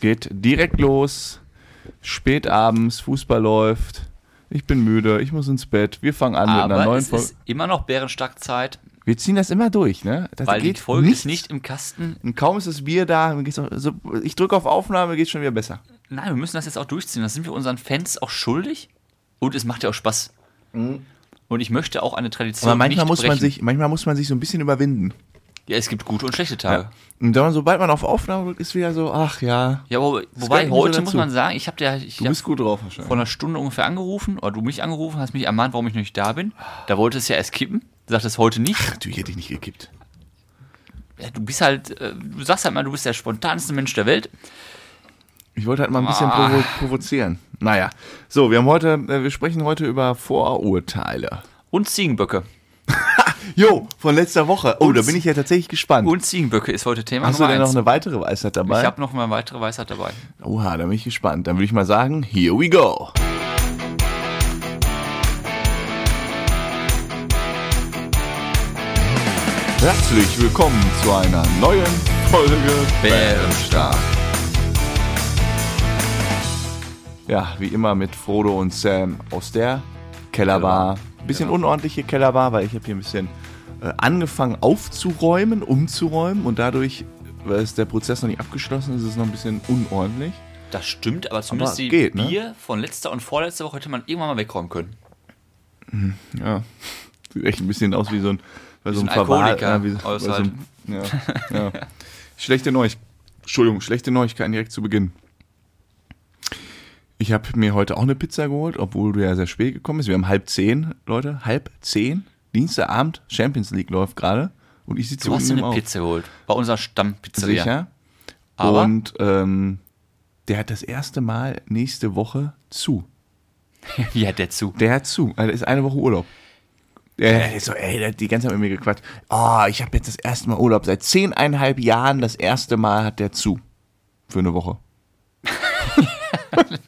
Geht direkt los. Spät abends, Fußball läuft. Ich bin müde, ich muss ins Bett. Wir fangen an mit einer Aber neuen es Folge. ist immer noch Bärenstark-Zeit, Wir ziehen das immer durch, ne? Das weil die geht Folge nichts. ist nicht im Kasten. Und kaum ist das Bier da, so, ich drücke auf Aufnahme, geht's schon wieder besser. Nein, wir müssen das jetzt auch durchziehen. Das sind wir unseren Fans auch schuldig. Und es macht ja auch Spaß. Und ich möchte auch eine Tradition Mhm. Aber manchmal muss man brechen. sich, manchmal muss man sich so ein bisschen überwinden. Ja, es gibt gute und schlechte Tage. Und dann, sobald man auf Aufnahme drückt, ist wieder so, ach ja, Ja, gehört wobei so heute muss man sagen, ich habe ja, ich du hab bist gut drauf wahrscheinlich. vor einer Stunde ungefähr angerufen, oder du mich angerufen, hast mich ermahnt, warum ich noch nicht da bin. Da wollte es ja erst kippen. Du sagtest heute nicht. Natürlich hätte ich nicht gekippt. Ja, du bist halt, äh, du sagst halt mal, du bist der spontanste Mensch der Welt. Ich wollte halt mal ein bisschen Ah. provo provozieren. Naja, so, wir haben heute, äh, wir sprechen heute über Vorurteile. Und Ziegenböcke. Jo, von letzter Woche. Oh, da bin ich ja tatsächlich gespannt. Und Ziegenböcke ist heute Thema Hast du denn noch eine weitere Weisheit dabei? Ich habe noch mal eine weitere Weisheit dabei. Oha, da bin ich gespannt. Dann würde ich mal sagen, here we go. Herzlich willkommen zu einer neuen Folge Bärenstark. Ja, wie immer mit Frodo und Sam aus der Kellerbar. Bisschen Genau. unordentliche Kellerbar, weil ich habe hier ein bisschen angefangen aufzuräumen, umzuräumen und dadurch, weil es der Prozess noch nicht abgeschlossen ist, ist es noch ein bisschen unordentlich. Das stimmt, aber zumindest Aber die geht, ne? Bier von letzter und vorletzter Woche hätte man irgendwann mal wegräumen können. Ja, sieht echt ein bisschen aus wie so ein, wie so ein ein Verwahr- Alkoholiker ja, wie, aus so halt. ein, ja, ja. Schlechte Neuigkeiten. Entschuldigung, schlechte Neuigkeiten direkt zu Beginn. Ich habe mir heute auch eine Pizza geholt, obwohl du ja sehr spät gekommen bist. Wir haben halb zehn, Leute, halb zehn. Dienstagabend, Champions League läuft gerade. Und ich sitze Du hast dir eine im Pizza geholt. Bei unserer Stammpizzeria. Sicher. Aber- Und ähm, der hat das erste Mal nächste Woche zu. ja, der zu. Der hat zu. Also ist eine Woche Urlaub. Der, der ist so, ey, der hat die ganze Zeit mit mir gequatscht. Oh, ich habe jetzt das erste Mal Urlaub. Seit zehneinhalb Jahren das erste Mal hat der zu. Für eine Woche.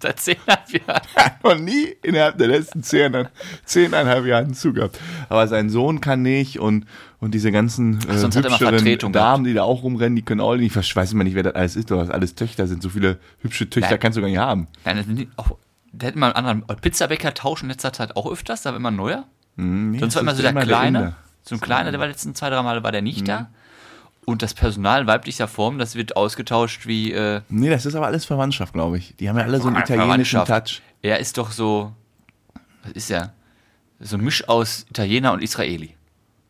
Seit zehnhalb Jahren. Noch nie innerhalb der letzten zehn, zehneinhalb Jahren zu gehabt. Aber sein Sohn kann nicht und, und diese ganzen äh, sonst hat er immer hübscheren Damen, die da auch rumrennen, die können auch nicht. Ich weiß immer nicht, wer das alles ist. Oder was alles Töchter sind. So viele hübsche Töchter Nein. kannst du gar nicht haben. Das die auch, der hätte mal einen anderen Pizzabäcker tauschen in letzter Zeit auch öfters, da war immer ein neuer. Hm, nee, Sonst war das immer so der Kleine. Inder. so ein Kleiner, der war letzten zwei, drei Male war der nicht da. Und das Personal weiblicher Form, das wird ausgetauscht wie, äh, Nee, das ist aber alles Verwandtschaft, glaube ich. Die haben ja alle so einen Ah, italienischen. Touch. er ist doch so, was ist er? So ein Misch aus Italiener und Israeli.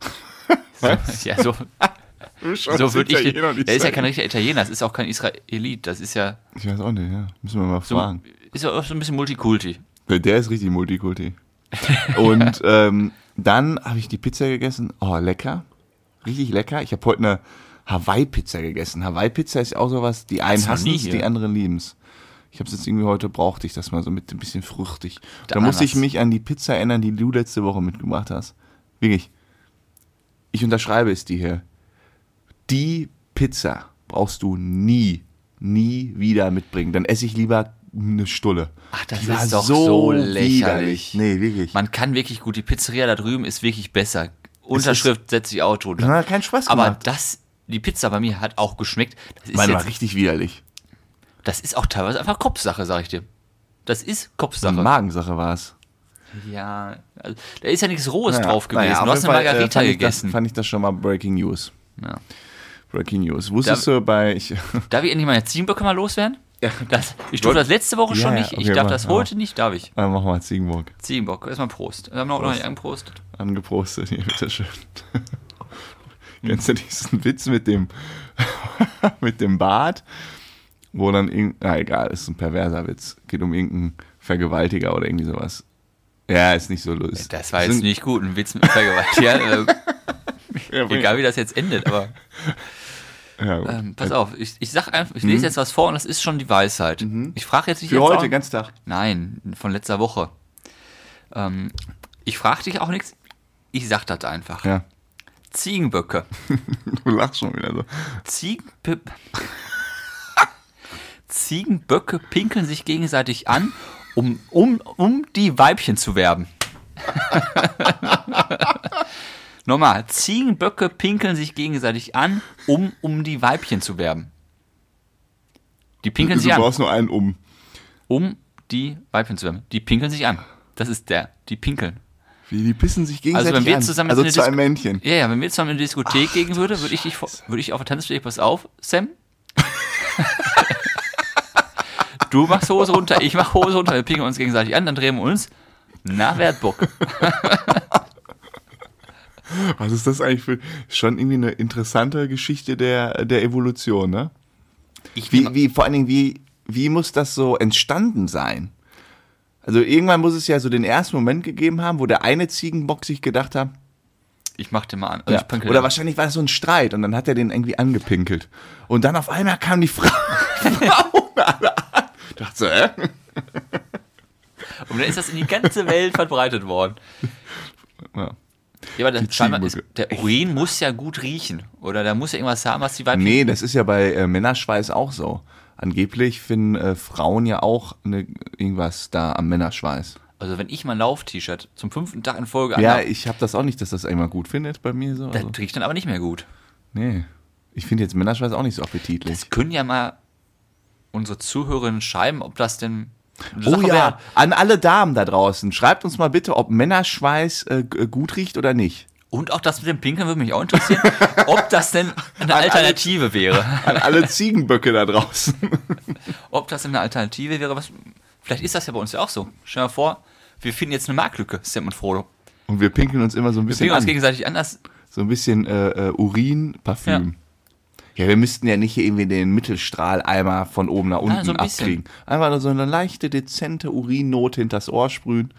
Was? Ja, so, so würde ich Der ist ja kein richtiger Italiener, das ist auch kein Israelit, das ist ja Ich weiß auch nicht, ja. Müssen wir mal so, fragen. ist ja auch so ein bisschen Multikulti. Der ist richtig Multikulti. Und ähm, dann habe ich die Pizza gegessen. Oh, lecker. Richtig lecker. Ich habe heute eine Hawaii-Pizza gegessen. Hawaii-Pizza ist auch sowas, die einen hassen es, die anderen lieben es. Ich habe es jetzt irgendwie heute, brauchte ich das mal so mit ein bisschen fruchtig. Da musste ich mich an die Pizza erinnern, die du letzte Woche mitgebracht hast. Wirklich. Ich unterschreibe es dir hier. Die Pizza brauchst du nie, nie wieder mitbringen. Dann esse ich lieber eine Stulle. Ach, das Die war ist doch so lächerlich. widerlich. Nee, wirklich. Man kann wirklich gut, die Pizzeria da drüben ist wirklich besser. Unterschrift setze ich auch drunter. Das hat keinen Spaß Aber gemacht. das, die Pizza bei mir hat auch geschmeckt. Das ist, Meine war richtig widerlich. das ist auch teilweise einfach Kopfsache, sag ich dir. Das ist Kopfsache. eine Magensache war es. ja, also, da ist ja nichts Rohes Naja, drauf gewesen. naja, du hast eine äh, Margarita ich gegessen. Das, fand ich das schon mal Breaking News. ja. Breaking News. Wusstest du bei. Ich, Darf ich endlich meine Ziegenböcke mal loswerden? ja, Das, ich durfte das letzte Woche Ja, schon ja, nicht. Ich okay, darf mach, das ja. heute nicht, darf ich. dann machen wir mal Ziegenburg. Ziegenbock, erstmal Prost. Wir haben auch noch nicht angeprostet. Angeprostet. Hier, bitteschön. Kennst du diesen Witz mit dem, mit dem Bart? Wo dann irgendein. Na egal, ist ein perverser Witz. Geht um irgendeinen Vergewaltiger oder irgendwie sowas. Ja, ist nicht so lustig. Das war jetzt nicht gut, ein Witz mit Vergewaltigung. Ja, Egal wie das jetzt endet, aber Ja, ähm, pass auf, ich, ich sag einfach, ich lese jetzt was vor und das ist schon die Weisheit. Ich frage jetzt nicht Für jetzt heute, auch, ganz Tag. Nein, von letzter Woche. Ähm, ich frage dich auch nichts, ich sag das einfach. Ja. Ziegenböcke. Du lachst schon wieder so. Ziegenp Ziegenböcke pinkeln sich gegenseitig an, um, um, um die Weibchen zu werben. Nochmal, Ziegenböcke pinkeln sich gegenseitig an, um, um die Weibchen zu werben. Die pinkeln du sich an, brauchst nur einen um. um die Weibchen zu wärmen. Die pinkeln sich an. Das ist der, die pinkeln. Wie, die pissen sich gegenseitig Also wenn wir an. zusammen also in eine zwei Dis- Männchen. Ja, ja, wenn wir zusammen in die Diskothek gehen würde, würde ich, dich vor- würde ich auf der Tanzfläche, pass auf, Sam. du machst Hose runter, ich mach Hose runter, wir pinkeln uns gegenseitig an, dann drehen wir uns nach Wertburg. Was ist das eigentlich für schon irgendwie eine interessante Geschichte der, der Evolution, ne? Ich Wie, wie, vor allen Dingen, wie, wie muss das so entstanden sein? Also irgendwann muss es ja so den ersten Moment gegeben haben, wo der eine Ziegenbock sich gedacht hat, ich mach den mal an. Also ja, oder wahrscheinlich war das so ein Streit und dann hat er den irgendwie angepinkelt. Und dann auf einmal kam die Frau. Dachte so, äh? Und dann ist das in die ganze Welt verbreitet worden. Ja. Ja, aber Die das, scheinbar ist, der Urin muss ja gut riechen. Oder da muss ja irgendwas haben, was die Weibchen. Nee, das ist ja bei äh, Männerschweiß auch so. Angeblich finden äh, Frauen ja auch ne, irgendwas da am Männerschweiß. Also wenn ich mein Lauf-T-Shirt zum fünften Tag in Folge Ja, anhab, ich habe das auch nicht, dass das einmal gut findet bei mir so. das Also, riecht dann aber nicht mehr gut. nee. Ich finde jetzt Männerschweiß auch nicht so appetitlich. Das können ja mal unsere Zuhörerinnen schreiben, ob das denn eine Oh Sache ja, wär. an alle Damen da draußen, schreibt uns mal bitte, ob Männerschweiß äh, gut riecht oder nicht. Und auch das mit dem Pinkeln würde mich auch interessieren, ob das denn eine alle- Alternative wäre. An alle Ziegenböcke da draußen. Ob das denn eine Alternative wäre, was. Vielleicht ist das ja bei uns ja auch so. Stell dir mal vor, wir finden jetzt eine Marktlücke, Sam und Frodo. Und wir pinkeln uns immer so ein Wir bisschen pinkeln uns gegenseitig an. Das, So ein bisschen äh, äh, Urin, Parfüm. Ja. wir müssten ja nicht hier irgendwie den Mittelstrahleimer von oben nach unten so ein abkriegen. Einfach nur so eine leichte, dezente Urinnote hinters Ohr sprühen.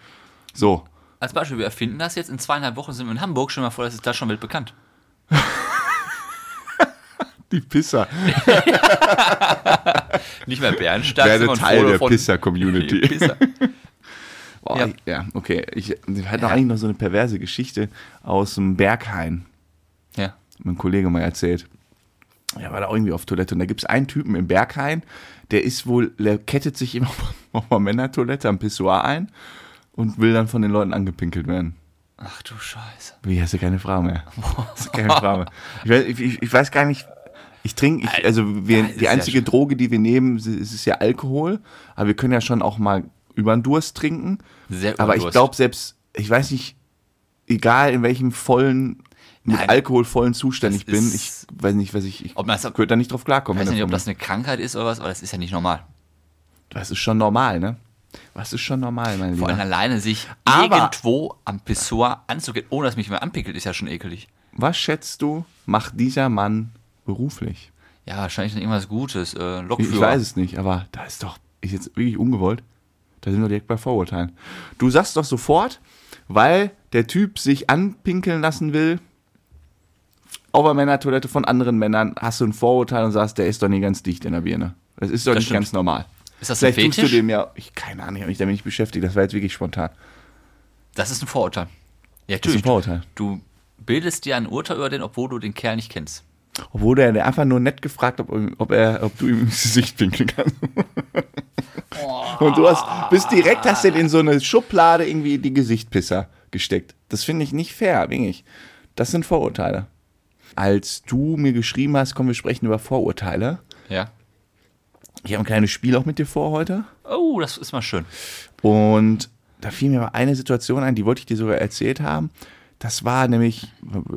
So. Als Beispiel, wir erfinden das jetzt. In zweieinhalb Wochen sind wir in Hamburg. Stell mal vor, das ist da schon weltbekannt. Die Pisser. Nicht mehr Bärenstark, Werde sondern Teil der Pisser-Community. Oh, Ja. ja. ja, okay. Ich, ich hatte Ja. eigentlich noch so eine perverse Geschichte aus dem Berghain. Ja. mein Kollege mal erzählt. Er war da irgendwie auf Toilette und da gibt es einen Typen im Berghain, der ist wohl, der kettet sich immer auf einer Männertoilette am Pissoir ein und will dann von den Leuten angepinkelt werden. Ach du Scheiße. Wie, hast du keine Frau mehr? Hast du keine Frau mehr. Ich weiß, ich, ich weiß gar nicht, ich trinke, ich, also wir, Ja, die ja einzige schön. Droge, die wir nehmen, ist, ist ja Alkohol, aber wir können ja schon auch mal über den Durst trinken. Sehr Aber ich glaube selbst, ich weiß nicht, egal in welchem vollen, mit Nein. alkoholvollen Zustand ich bin, ich weiß nicht, was ich, ich Ob das- könnte da nicht drauf Ich klarkommen. weiß wenn nicht, ob das eine Krankheit ist oder was, aber das ist ja nicht normal. das ist schon normal, ne? Was ist schon normal, mein Vor allem Lieber? alleine sich Aber- irgendwo am Pissoir anzugehen, ohne dass mich mehr anpickelt, ist ja schon ekelig. Was schätzt du, macht dieser Mann beruflich? Ja, wahrscheinlich dann irgendwas Gutes. Äh, Ich, Lokführer. ich weiß es nicht, aber da ist doch, ist jetzt wirklich ungewollt. Da sind wir direkt bei Vorurteilen. Du sagst doch sofort, weil der Typ sich anpinkeln lassen will, auf einer Männertoilette von anderen Männern, hast du ein Vorurteil und sagst, der ist doch nicht ganz dicht in der Birne. Das ist doch nicht stimmt. ganz normal. Ist das ein Vielleicht tust du Fetisch? dem ja, ich keine Ahnung, ich habe mich damit nicht beschäftigt, das war jetzt wirklich spontan. Das ist ein Vorurteil. Ja, Das ist ein. Vorurteil. Du bildest dir ein Urteil über den, obwohl du den Kerl nicht kennst. Obwohl der, einfach nur nett gefragt, ob, ob, er, ob du ihm ins Gesicht pinkeln kannst. Und du hast, bist direkt, hast du in so eine Schublade irgendwie die Gesichtpisser gesteckt. Das finde ich nicht fair, wirklich. Das sind Vorurteile. Als du mir geschrieben hast, komm, wir sprechen über Vorurteile. Ja. Ich habe ein kleines Spiel auch mit dir vor heute. Oh, das ist mal schön. Und da fiel mir mal eine Situation ein, die wollte ich dir sogar erzählt haben. Das war nämlich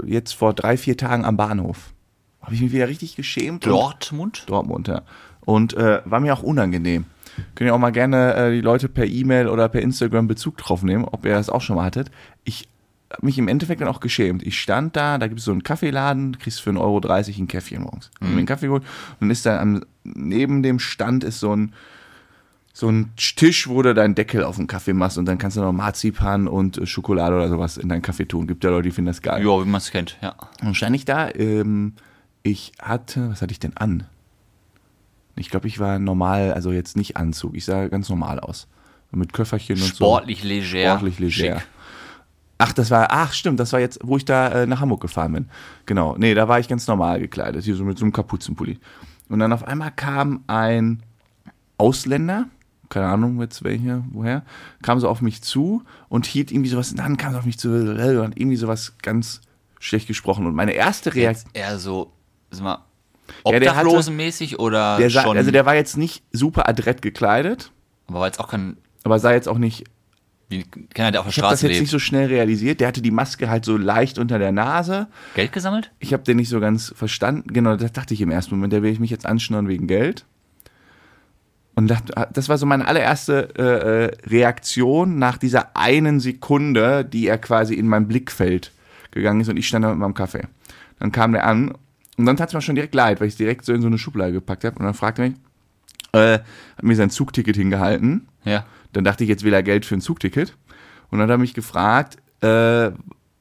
jetzt vor drei, vier Tagen am Bahnhof. Habe ich mich wieder richtig geschämt. und- Dortmund? Dortmund, ja. Und äh, war mir auch unangenehm. Könnt ihr auch mal gerne äh, die Leute per E-Mail oder per Instagram Bezug drauf nehmen, ob ihr das auch schon mal hattet. Ich mich im Endeffekt dann auch geschämt. Ich stand da, da gibt es so einen Kaffeeladen, kriegst für 1,30 Euro ein Käffchen morgens. Hab mir einen Kaffee geholt und dann ist da am, neben dem Stand ist so ein so ein Tisch, wo du deinen Deckel auf den Kaffee machst und dann kannst du noch Marzipan und äh, Schokolade oder sowas in deinen Kaffee tun. Gibt ja Leute, die finden das geil. Ja, wie man es kennt, ja. Und stand ich da, ähm, ich hatte, was hatte ich denn an? Ich glaube, ich war normal, also jetzt nicht Anzug, ich sah ganz normal aus. Mit Köfferchen und Sportlich so. leger. Sportlich leger. Ach, das war, ach stimmt, das war jetzt, wo ich da äh, nach Hamburg gefahren bin. Genau, nee, da war ich ganz normal gekleidet, hier so mit so einem Kapuzenpulli. Und dann auf einmal kam ein Ausländer, keine Ahnung jetzt welcher, woher, kam so auf mich zu und hielt irgendwie sowas in der Hand, kam so auf mich zu und hat irgendwie sowas ganz schlecht gesprochen. Und meine erste Reaktion, eher so, sag mal, Ja, Obdachlosenmäßig oder Der sah, schon? also der war jetzt nicht super adrett gekleidet, aber war jetzt auch kein, aber sah jetzt auch nicht. Wie keiner, der auf der Ich habe das Straße jetzt lebt. nicht so schnell realisiert. Der hatte die Maske halt so leicht unter der Nase. Geld gesammelt? Ich habe den nicht so ganz verstanden. Genau, das dachte ich im ersten Moment. Der will ich mich jetzt anschnurren wegen Geld. Und dachte, das war so meine allererste äh, äh, Reaktion nach dieser einen Sekunde, die er quasi in mein Blickfeld gegangen ist und ich stand da mit meinem Kaffee. Dann kam der an und dann tat es mir schon direkt leid, weil ich es direkt so in so eine Schublade gepackt habe und dann fragte er mich, äh, hat mir sein Zugticket hingehalten. Ja. Dann dachte ich, jetzt will er Geld für ein Zugticket. Und dann hat er mich gefragt, äh,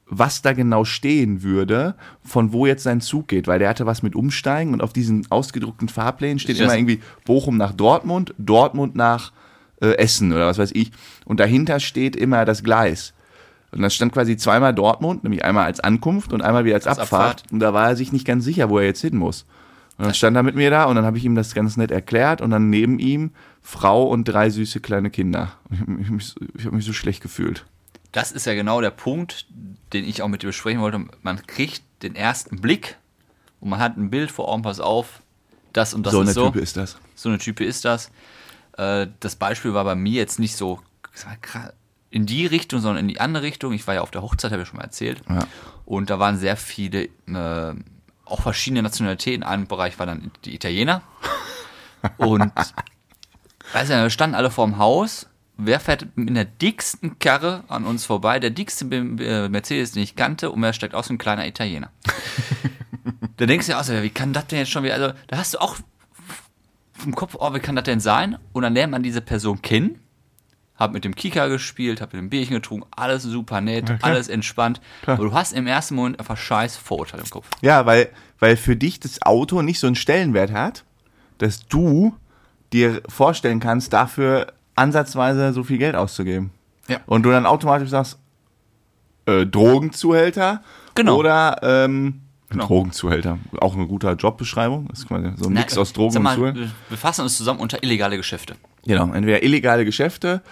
was da genau stehen würde, von wo jetzt sein Zug geht, weil der hatte was mit Umsteigen und auf diesen ausgedruckten Fahrplänen steht immer irgendwie Bochum nach Dortmund, Dortmund nach äh, Essen oder was weiß ich. Und dahinter steht immer das Gleis. Und dann stand quasi zweimal Dortmund, nämlich einmal als Ankunft und einmal wieder als, Als Abfahrt. Abfahrt. Und da war er sich nicht ganz sicher, wo er jetzt hin muss. Und dann stand er mit mir da und dann habe ich ihm das ganz nett erklärt und dann neben ihm Frau und drei süße kleine Kinder. Ich habe mich, ich hab mich so schlecht gefühlt. Das ist ja genau der Punkt, den ich auch mit dir besprechen wollte. Man kriegt den ersten Blick und man hat ein Bild vor Augen, pass auf, das und das so ist eine so. Type ist das. So eine Type ist das. Äh, das Beispiel war bei mir jetzt nicht so in die Richtung, sondern in die andere Richtung. Ich war ja auf der Hochzeit, habe ich schon mal erzählt. Ja. Und da waren sehr viele, äh, auch verschiedene Nationalitäten. Ein Bereich war dann die Italiener. Und weiß ja, da standen alle vorm Haus. Wer fährt mit der dicksten Karre an uns vorbei? Der dickste Mercedes, den ich kannte, und wer steigt aus ein kleiner Italiener. da denkst du ja auch so, wie kann das denn jetzt schon wieder? Also, da hast du auch vom Kopf, oh, wie kann das denn sein? Und dann lernt man diese Person kennen. Hab mit dem Kika gespielt, hab mit dem Bierchen getrunken, alles super nett, klar. alles entspannt. Klar. Aber du hast im ersten Moment einfach scheiß Vorurteile im Kopf. Ja, weil, weil für dich das Auto nicht so einen Stellenwert hat, dass du dir vorstellen kannst, dafür ansatzweise so viel Geld auszugeben. Ja. Und du dann automatisch sagst, äh, Drogenzuhälter Genau. oder ähm, Genau. Drogenzuhälter. Auch eine gute Jobbeschreibung. Das ist quasi so ein Mix Na, aus Drogen sag und mal, Zuhälter. Wir befassen uns zusammen unter illegale Geschäfte. Genau, entweder illegale Geschäfte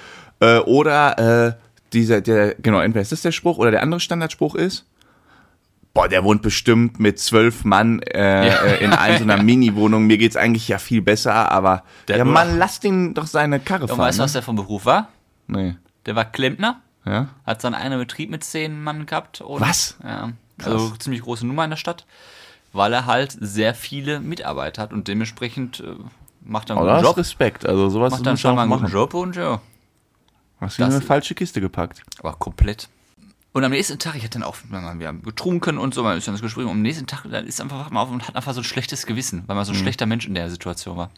äh, oder äh, dieser, der, genau, entweder ist das der Spruch oder der andere Standardspruch ist, boah, der wohnt bestimmt mit zwölf Mann äh, Ja. äh, in ein, so einer Mini-Wohnung. Mir geht's eigentlich ja viel besser, aber Der ja, Mann, lass den doch seine Karre Und fahren. weißt du, was ne? der vom Beruf war? Nee. Der war Klempner, Ja? hat seinen eigenen Betrieb mit zehn Mann gehabt. Und, Was? Ja, also ziemlich große Nummer in der Stadt, weil er halt sehr viele Mitarbeiter hat und dementsprechend äh, macht er einen guten Job. Respekt. Also sowas Macht dann schon mal man einen machen. guten Job und ja, Hast du in eine falsche Kiste gepackt. aber komplett. Und am nächsten Tag, ich hatte dann auch, wir haben getrunken und so, man ist dann das Gespräch. Und am nächsten Tag, dann ist einfach man auf und hat einfach so ein schlechtes Gewissen, weil man so ein schlechter Mensch in der Situation war.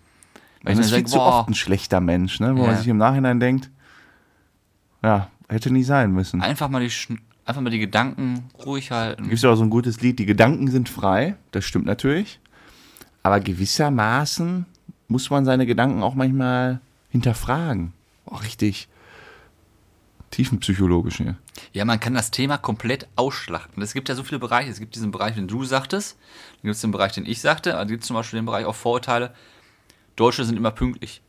Weil Mhm. Das ist dann viel zu oft ein schlechter Mensch, ne? wo man Ja. sich im Nachhinein denkt, ja, hätte nie sein müssen. einfach mal die, Schn- einfach mal die Gedanken ruhig halten. gibt es ja auch so ein gutes Lied, die Gedanken sind frei, das stimmt natürlich. Aber gewissermaßen muss man seine Gedanken auch manchmal hinterfragen. Auch richtig tiefenpsychologisch hier. Ja, man kann das Thema komplett ausschlachten. Es gibt ja so viele Bereiche. Es gibt diesen Bereich, den du sagtest, dann gibt es den Bereich, den ich sagte, dann gibt es zum Beispiel den Bereich auch Vorurteile. Deutsche sind immer pünktlich.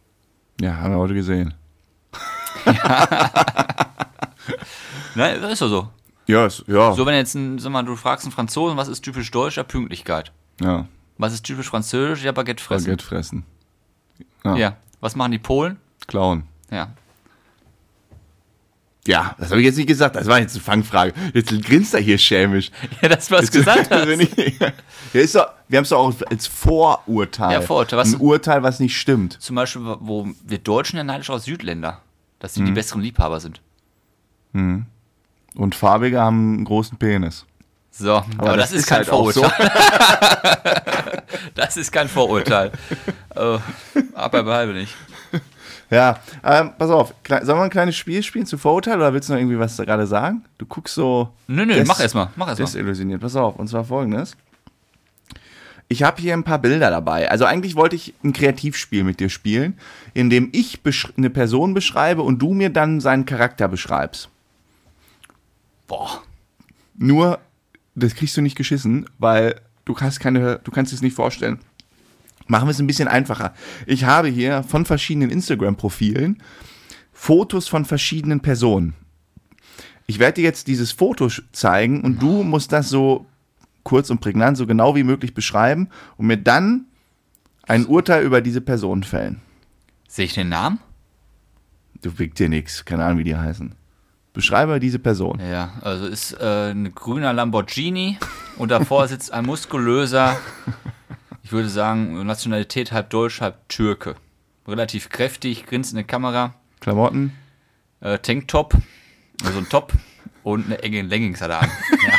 Ja, haben wir heute gesehen. Ne, das ist doch so. Ja, ist, ja, So, wenn jetzt, ein, sag mal, du fragst einen Franzosen, was ist typisch deutsch? Ja, Pünktlichkeit. ja. Was ist typisch französisch? Ja, Baguette fressen. Baguette fressen. Ja. Ja. Was machen die Polen? Klauen. Ja. Ja, das habe ich jetzt nicht gesagt. Das war jetzt eine Fangfrage. Jetzt grinst er hier schämisch. Ja, das, was du gesagt hast. Wenn ich- ja, ist doch, wir haben es doch auch als Vorurteil. Ja, Vorurteil, was- Ein Urteil, was nicht stimmt. Zum Beispiel, wo wir Deutschen ja neidisch aus Südländer, dass sie Mhm. die besseren Liebhaber sind. Und Farbige haben einen großen Penis. So, aber, das, ist kein halt Vorurteil. das ist kein Vorurteil. oh, aber beibe nicht. Ja, ähm, pass auf. Sollen wir ein kleines Spiel spielen zu Vorurteil oder willst du noch irgendwie was gerade sagen? Du guckst so. Nö, nö, mach erst mal, mach erst mal. Desillusioniert. Pass auf, und zwar folgendes. Ich habe hier ein paar Bilder dabei. Also eigentlich wollte ich ein Kreativspiel mit dir spielen, in dem ich eine Person beschreibe und du mir dann seinen Charakter beschreibst. Boah. Nur, das kriegst du nicht geschissen, weil du hast keine, du kannst es nicht vorstellen. Machen wir es ein bisschen einfacher. Ich habe hier von verschiedenen Instagram-Profilen Fotos von verschiedenen Personen. Ich werde dir jetzt dieses Foto zeigen und du musst das so kurz und prägnant, so genau wie möglich beschreiben und mir dann ein Urteil über diese Person fällen. Sehe ich den Namen? Du wiegt dir nichts, keine Ahnung, wie die heißen. Beschreibe diese Person. Ja, also ist äh, ein grüner Lamborghini und davor sitzt ein muskulöser, ich würde sagen, Nationalität halb Deutsch, halb Türke. Relativ kräftig, grinst in die Kamera, Klamotten. äh, Tanktop, also ein Top und eine enge Leggings hat er an. Ja.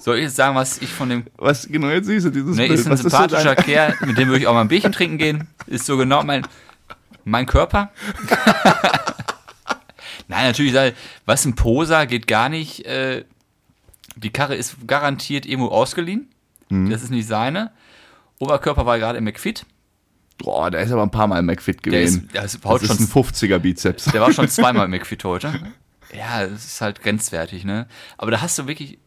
Soll ich jetzt sagen, was ich von dem Was genau jetzt siehst du dieses Ne, Bild? ist ein Was sympathischer dein- Kerl, mit dem würde ich auch mal ein Bierchen trinken gehen. Ist so genau mein, mein Körper. Nein, natürlich, was ein Poser geht gar nicht. Äh, die Karre ist garantiert irgendwo ausgeliehen. Mhm. Das ist nicht seine. Oberkörper war gerade im McFit. Boah, der ist aber ein paar Mal im McFit Der gewesen. ist, der ist, das ist schon, ein 50er Bizeps. der war schon zweimal im McFit heute. Ja, das ist halt grenzwertig, ne? Aber da hast du wirklich,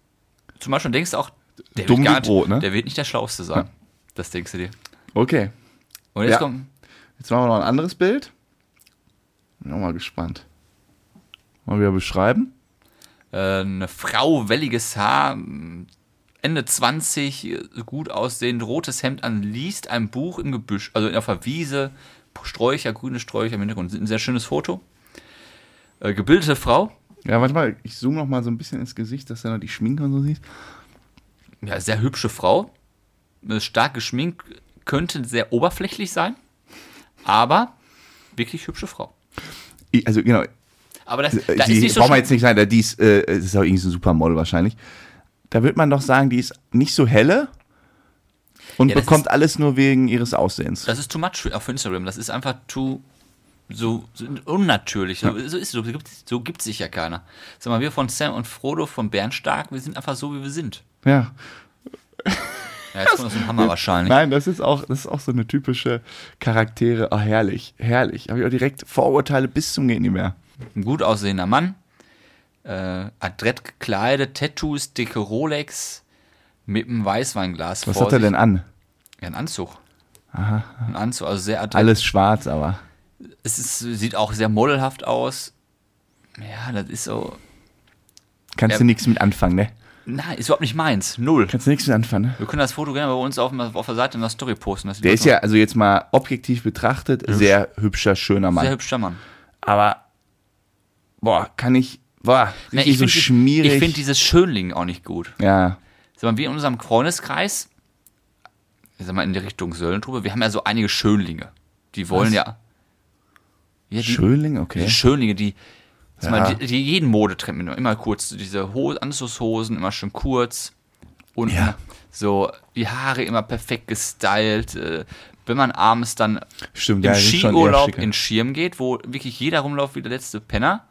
zum Beispiel denkst du auch, der, Dumm wird, Brot, ne? der wird nicht der Schlauste sein. Das denkst du dir. Okay, Und jetzt Ja. kommt, jetzt machen wir noch ein anderes Bild. Bin auch mal gespannt. Mal wieder beschreiben. Äh, eine Frau, welliges Haar, Ende 20, äh, gut aussehend, rotes Hemd an, liest ein Buch im Gebüsch, also auf der Wiese, Sträucher, grüne Sträucher im Hintergrund. Ein sehr schönes Foto. Äh, gebildete Frau, Ja, warte mal, ich zoome noch mal so ein bisschen ins Gesicht, dass du noch die Schminke und so siehst. ja, sehr hübsche Frau, stark geschminkt, könnte sehr oberflächlich sein, aber wirklich hübsche Frau. Ich, also genau, Aber das, da die ist nicht so brauchen wir jetzt nicht sagen, da die ist, äh, das ist auch irgendwie so ein Supermodel wahrscheinlich. Da wird man doch sagen, die ist nicht so helle und Ja, das bekommt alles nur wegen ihres Aussehens. Das ist too much für, auch für Instagram. Das ist einfach too so, so unnatürlich. So, so ist es. So gibt, so gibt sich ja keiner. Sag mal, wir von Sam und Frodo von Bernstark, wir sind einfach so, wie wir sind. ja. Ja, jetzt kommt aus dem Hammer wahrscheinlich. Nein, das ist auch, das ist auch so eine typische Charaktere. Oh, herrlich, herrlich. Habe ich auch direkt Vorurteile bis zum Gehen nicht mehr. Ein gut aussehender Mann, äh, adrett gekleidet, Tattoos, dicke Rolex, mit einem Weißweinglas Was hat er denn an? Ja, ein Anzug. Ein Anzug, also sehr adrett. Alles schwarz, aber. Es ist, sieht auch sehr modelhaft aus. Ja, das ist so. Kannst Ja. du nichts mit anfangen, ne? Nein, ist überhaupt nicht meins. Null. Kannst du nichts mit anfangen, ne? Wir können das Foto gerne bei uns auf, auf der Seite in der Story posten. Der ist ja, also jetzt mal objektiv betrachtet, sehr hübscher, schöner Mann. sehr hübscher Mann. aber, boah, kann ich, boah, Ne, richtig so find die- schmierig. ich finde dieses Schönling auch nicht gut. ja, Sag mal, wir in unserem Freundeskreis, ich sag mal in die Richtung Söllentruppe, wir haben ja so einige Schönlinge. Die wollen Was? ja. ja die, Schönling, okay. Diese Schönlinge, die, Ja. mal, die, die jeden Modetrend mitnehmen. Immer kurz, diese Ho Anzugshosen, immer schön kurz. Und Ja. so die Haare immer perfekt gestylt. Äh, wenn man abends dann Stimmt, im ja, Skiurlaub in Schirm geht, wo wirklich jeder rumläuft wie der letzte Penner.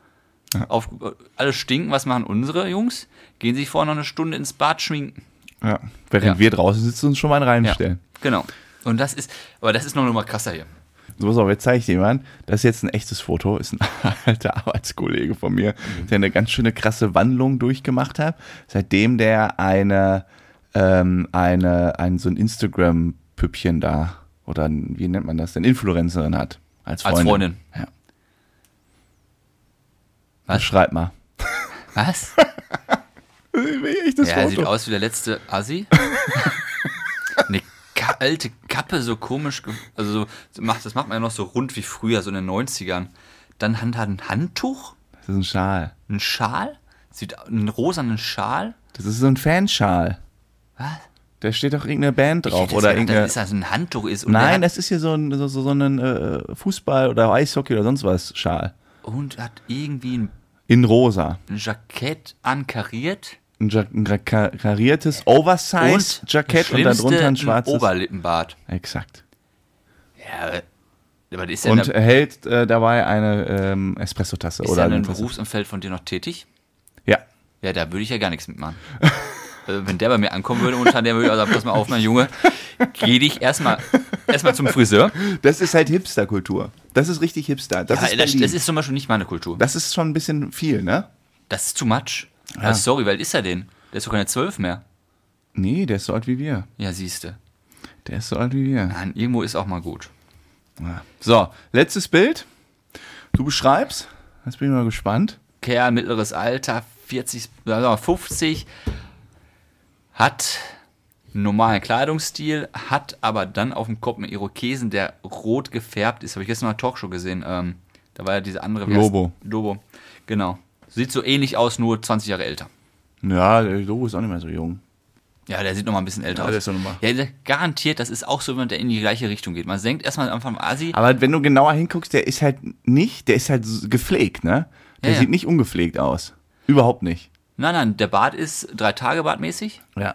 Auf, alle stinken, was machen unsere Jungs? Gehen sich vorher noch eine Stunde ins Bad schminken. Ja. Während Ja. wir draußen sitzen und schon mal einen reinstellen. Genau. Und das ist, aber das ist noch mal krasser hier. So, pass auf, jetzt zeige ich dir mal. Das ist jetzt ein echtes Foto, ist ein alter Arbeitskollege von mir, der eine ganz schöne krasse Wandlung durchgemacht hat, seitdem der eine, ähm, eine, ein, so ein Instagram-Püppchen da, oder wie nennt man das denn, Influencerin hat. Als Als Freundin. Freundin. Ja. Was? Schreib mal. Was? Wie echtes Ja, er Foto. sieht aus wie der letzte Assi. Eine alte Kappe, so komisch. Also, so, das macht man ja noch so rund wie früher, so in den 90ern. Dann hat er ein Handtuch, Das ist ein Schal. ein Schal, sieht einen rosanen Schal. Das ist so ein Fanschal. Was? Da steht doch irgendeine Band Ich drauf. Oder irgendeine. dass das ein Handtuch ist. Nein, das ist hier so ein, so, so, so ein äh, Fußball- oder Eishockey oder sonst was Schal. und hat irgendwie ein, In rosa. ein Jackett ankariert. Ein, ja ein ka- kariertes Oversize-Jackett und, das darunter ein schwarzes. Oberlippenbart. Exakt. Ja, aber ist ja, Und eine, hält äh, dabei eine ähm, Espresso-Tasse. ist oder ja eine ein Tasse. Berufsumfeld von dir noch tätig? Ja. Ja, da würde ich ja gar nichts mitmachen. Also, Wenn der bei mir ankommen würde unter der würde ich auch sagen, pass mal auf, mein Junge, geh dich erstmal erstmal zum Friseur. Das ist halt Hipster-Kultur. Das ist richtig Hipster. Das, Ja, ist das, das ist zum Beispiel nicht meine Kultur. das ist schon ein bisschen viel, ne? Das ist too much. Ja. Also, sorry, wie alt ist er denn? Der ist doch keine zwölf mehr. Nee, der ist so alt wie wir. Ja, siehste. Der ist so alt wie wir. Nein, irgendwo ist auch mal gut. So, letztes Bild. Du beschreibst. Jetzt bin ich mal gespannt. Kerl, mittleres Alter, 40, sagen wir mal 50. hat einen normalen Kleidungsstil, hat aber dann auf dem Kopf einen Irokesen, der rot gefärbt ist. Habe ich gestern mal Talkshow gesehen. Ähm, da war ja diese andere. Lobo. Lobo, genau. Sieht so ähnlich aus, nur 20 Jahre älter. Ja, der Lobo ist auch nicht mehr so jung. Ja, der sieht noch mal ein bisschen älter Ja, aus. der ist doch noch mal- Ja, der, garantiert, das ist auch so jemand, der in die gleiche Richtung geht. Man denkt erstmal am Anfang Asi. Aber wenn du genauer hinguckst, der ist halt nicht, der ist halt gepflegt, ne? Der Ja, ja. sieht nicht ungepflegt aus. Überhaupt nicht. Nein, nein, der Bart ist drei Tage Bart mäßig. Ja.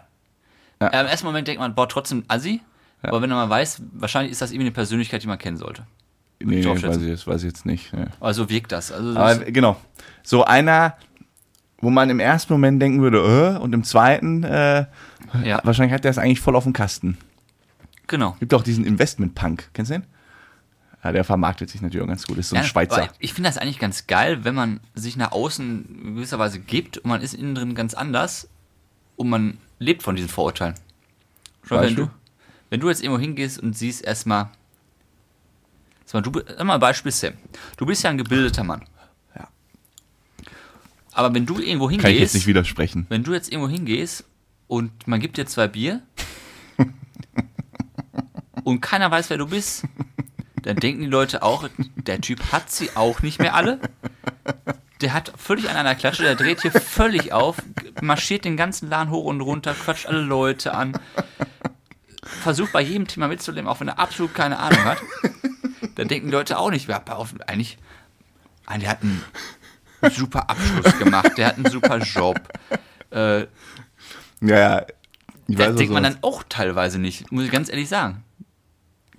Äh, Im ersten Moment denkt man, boah, trotzdem Assi. Ja. Aber wenn man weiß, wahrscheinlich ist das irgendwie eine Persönlichkeit, die man kennen sollte. Nee, ich nee weiß, ich, das weiß ich jetzt nicht. Nee. Aber so wirkt das. Also das Aber genau. So einer, wo man im ersten Moment denken würde, äh, und im zweiten, äh, ja, wahrscheinlich hat der es eigentlich voll auf dem Kasten. genau. Gibt auch diesen Investment-Punk. Kennst du den? Ja, der vermarktet sich natürlich auch ganz gut. Ist so ein Ja, Schweizer. Ich finde das eigentlich ganz geil, wenn man sich nach außen in gewisser Weise gibt und man ist innen drin ganz anders und man lebt von diesen Vorurteilen. Schau, wenn du, wenn du jetzt irgendwo hingehst und siehst erstmal, sag mal, du, sag mal ein Beispiel Sam. Du bist ja ein gebildeter Mann. Ja. Aber wenn du irgendwo Kann ich jetzt hingehst, nicht widersprechen. wenn du jetzt irgendwo hingehst und man gibt dir zwei Bier und keiner weiß, wer du bist, dann denken die Leute auch, der Typ hat sie auch nicht mehr alle. Der hat völlig an einer Klatsche, der dreht hier völlig auf, marschiert den ganzen Laden hoch und runter, quatscht alle Leute an, versucht bei jedem Thema mitzuleben, auch wenn er absolut keine Ahnung hat. Dann denken die Leute auch nicht, wer auf, eigentlich, der hat einen super Abschluss gemacht, der hat einen super Job. Äh, Ja, ja. Ich das weiß denkt man dann auch teilweise nicht, muss ich ganz ehrlich sagen.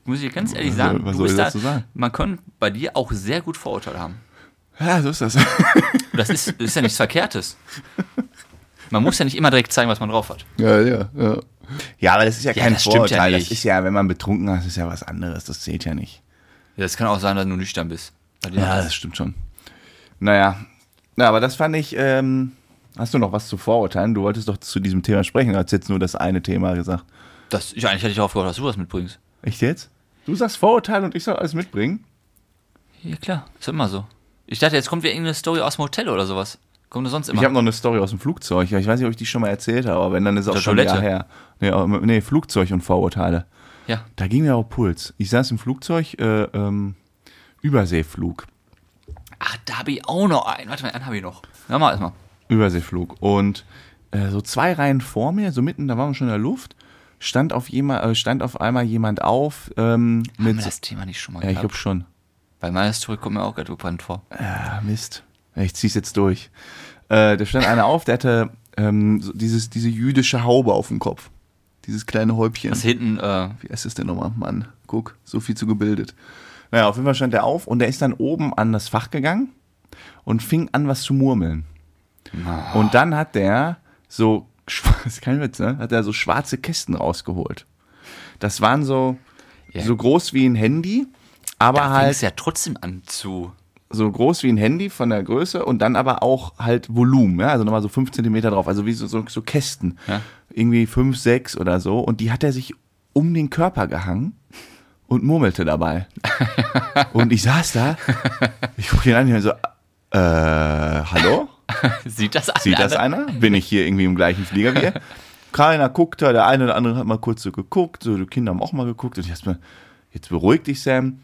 Muss ich ganz ehrlich Was sagen, soll- was soll bist ich da, sagen? man kann bei dir auch sehr gut Vorurteile haben. Ja, so ist das. Das ist, ist ja nichts Verkehrtes. Man muss ja nicht immer direkt zeigen, was man drauf hat. ja, ja, ja. Ja, aber das ist ja Ja, kein das ja Vorurteil. nicht. Das ist ja, wenn man betrunken ist, ist ja was anderes. Das zählt ja nicht. Ja, das kann auch sein, dass du nüchtern bist. Ja, das stimmt schon. Naja. Na, aber das fand ich, ähm, hast du noch was zu Vorurteilen? Du wolltest doch zu diesem Thema sprechen, du hast jetzt nur das eine Thema gesagt. das, ich, eigentlich hätte ich darauf gehofft, dass du was mitbringst. Echt jetzt? Du sagst Vorurteile und ich soll alles mitbringen? Ja, klar, ist immer so. Ich dachte, jetzt kommt wieder irgendeine Story aus dem Hotel oder sowas. Kommt das sonst immer? Ich habe noch eine Story aus dem Flugzeug. Ich weiß nicht, ob ich die schon mal erzählt habe, aber wenn, dann ist es auch schon ein Jahr Toilette. her. Nee, aber- nee, Flugzeug und Vorurteile. ja. Da ging mir auch Puls. Ich saß im Flugzeug, äh, ähm, Überseeflug. Ach, da habe ich auch noch einen. Warte mal, einen habe ich noch. Ja, mal erstmal. Überseeflug. Und äh, so zwei Reihen vor mir, so mitten, da waren wir schon in der Luft, stand auf, jema, äh, stand auf einmal jemand auf ähm, Haben mit. wir das Thema nicht schon mal Ja, ich gehabt? glaube schon. Bei meiner Story kommt mir auch gerade bekannt vor. Ah, Mist. Ich zieh's jetzt durch. Äh, da stand einer auf, der hatte ähm, so dieses, diese jüdische Haube auf dem Kopf. Dieses kleine Häubchen. Das hinten, äh, Wie heißt das denn nochmal? Mann, guck, so viel zu gebildet. Naja, auf jeden Fall stand der auf und der ist dann oben an das Fach gegangen und fing an, was zu murmeln. Und dann hat der so, ist kein Witz, ne? Hat er so schwarze Kästen rausgeholt. Das waren so, Ja. so groß wie ein Handy, aber da halt es ja trotzdem an zu. so groß wie ein Handy von der Größe und dann aber auch halt Volumen, ja, also nochmal so fünf Zentimeter drauf, also wie so, so, so Kästen. Ja. Irgendwie fünf, sechs oder so. Und die hat er sich um den Körper gehangen und murmelte dabei. und ich saß da, ich gucke ihn an und so, äh, hallo? Sieht das einer? Sieht das einer? Bin ich hier irgendwie im gleichen Flieger wie er? Keiner guckt da, der eine oder andere hat mal kurz so geguckt, so die Kinder haben auch mal geguckt und ich dachte mir, jetzt beruhig dich, Sam.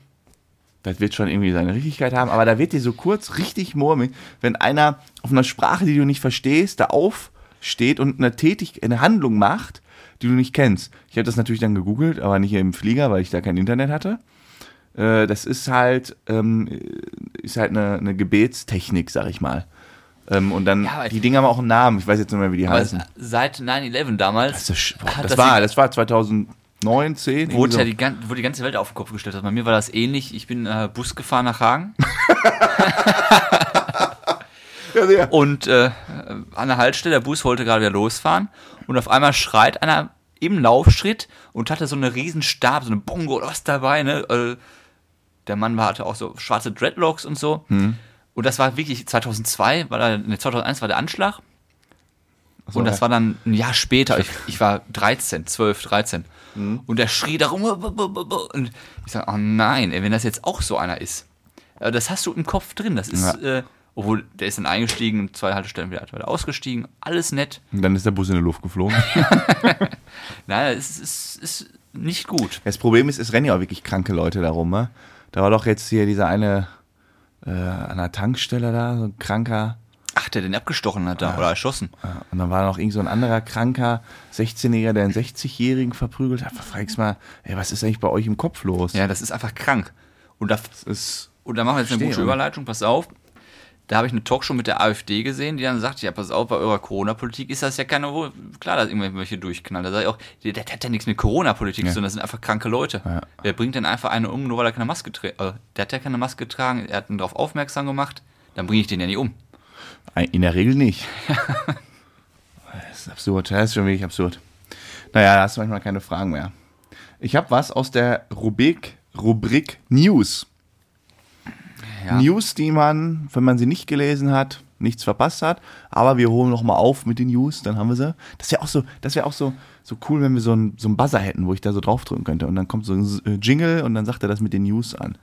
Das wird schon irgendwie seine Richtigkeit haben, aber da wird dir so kurz richtig murmeln, wenn einer auf einer Sprache, die du nicht verstehst, da aufsteht und eine Tätig eine Handlung macht, die du nicht kennst. Ich habe das natürlich dann gegoogelt, aber nicht im Flieger, weil ich da kein Internet hatte. Äh, das ist halt, ähm, ist halt eine, eine Gebetstechnik, sag ich mal. Ähm, und dann, Ja, die Dinger haben auch einen Namen, ich weiß jetzt nicht mehr, wie die heißen. seit 9-11 damals Das, boah, das, das war, das war 2009, 10. irgendwie wurde so. ja die, wurde die ganze Welt auf den Kopf gestellt. Also bei mir war das ähnlich. Ich bin äh, Bus gefahren nach Hagen ja, sehr. und äh, an der Haltestelle, der Bus wollte gerade wieder losfahren und auf einmal schreit einer im Laufschritt und hatte so eine riesen Stab, so eine Bongo oder was dabei, ne? Äh, der Mann war, hatte auch so schwarze Dreadlocks und so. Hm. Und das war wirklich 2002, war da, ne, 2001 war der Anschlag. So, und das ja. war dann ein Jahr später. Ich, ich war 13, 12, 13. Hm. Und der schrie darum. Und ich sage, oh nein, ey, wenn das jetzt auch so einer ist. Das hast du im Kopf drin. Das ist. Ja. Äh, Obwohl, der ist dann eingestiegen, zwei Haltestellen wieder, wieder ausgestiegen, alles nett. Und dann ist der Bus in die Luft geflogen. Naja, es ist, ist nicht gut. Das Problem ist, es rennen ja auch wirklich kranke Leute darum. Ne? Da war doch jetzt hier dieser eine äh, an der Tankstelle da, so ein kranker. Ach, der den abgestochen hat da oder erschossen. Ja, Und dann war noch irgend so ein anderer kranker 16-Jähriger, der einen 60-Jährigen verprügelt hat. Da frag ich's mal, ey, was ist eigentlich bei euch im Kopf los? Ja, das ist einfach krank. Und da, Das ist, und da machen wir jetzt eine gute? Überleitung, pass auf. Da habe ich eine Talkshow mit der AfD gesehen, die dann sagt, ja, pass auf, bei eurer Corona-Politik ist das ja keine, klar, dass irgendwelche durchknallen. Da sage ich auch, der, der hat ja nichts mit Corona-Politik Ja. zu tun, das sind einfach kranke Leute. Ja. Wer bringt denn einfach einen um, nur weil er keine Maske trägt? Äh, der hat ja keine Maske getragen, er hat ihn darauf aufmerksam gemacht, dann bringe ich den ja nicht um. in der Regel nicht. das ist absurd, das ist schon wirklich absurd. Naja, da hast du manchmal keine Fragen mehr. Ich habe was aus der Rubrik, Rubrik News. Ja. News, die man, wenn man sie nicht gelesen hat, nichts verpasst hat. Aber wir holen noch mal auf mit den News, dann haben wir sie. Das wäre auch so, das wäre auch so, so cool, wenn wir so einen so einen Buzzer hätten, wo ich da so draufdrücken könnte. Und dann kommt so ein äh, Jingle und dann sagt er das mit den News an.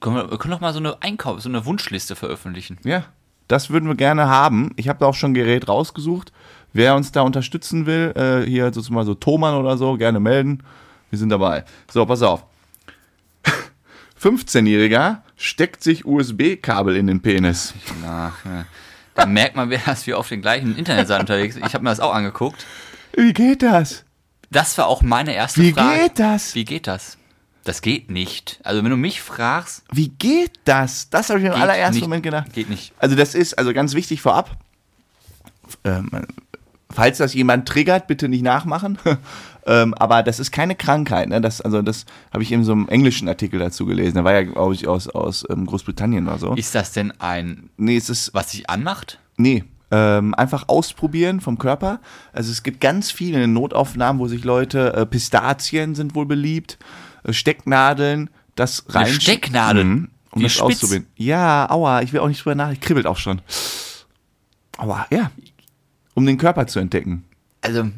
Können wir, wir können doch mal so eine Einkauf, so eine Wunschliste veröffentlichen. Ja, das würden wir gerne haben. Ich habe da auch schon ein Gerät rausgesucht. Wer uns da unterstützen will, äh, hier sozusagen mal so Thomann oder so, gerne melden. Wir sind dabei. So, pass auf. 15-Jähriger steckt sich USB-Kabel in den Penis. Na, ja. Da merkt man, wer dass wir auf den gleichen Internetseiten unterwegs sind. Ich habe mir das auch angeguckt. Wie geht das? Das war auch meine erste Wie Frage. geht das? Wie geht das? Das geht nicht. Also wenn du mich fragst, Wie geht das? Das habe ich mir im allerersten nicht. Moment gedacht. Geht nicht. Also das ist also ganz wichtig vorab. Ähm, falls das jemand triggert, bitte nicht nachmachen. ähm, aber das ist keine Krankheit. Ne? Das, also das habe ich in so einem englischen Artikel dazu gelesen. Der war ja, glaube ich, aus, aus ähm, Großbritannien oder so. Ist das denn ein, nee, es ist was sich anmacht? Nee, ähm, einfach ausprobieren vom Körper. Also es gibt ganz viele Notaufnahmen, wo sich Leute, äh, Pistazien sind wohl beliebt, äh, Stecknadeln, das rein. Stecknadel? Mhm, um Die das spitz? auszuprobieren. Ja, aua, ich will auch nicht drüber nachdenken, kribbelt auch schon. Aua, ja. Um den Körper zu entdecken. Also,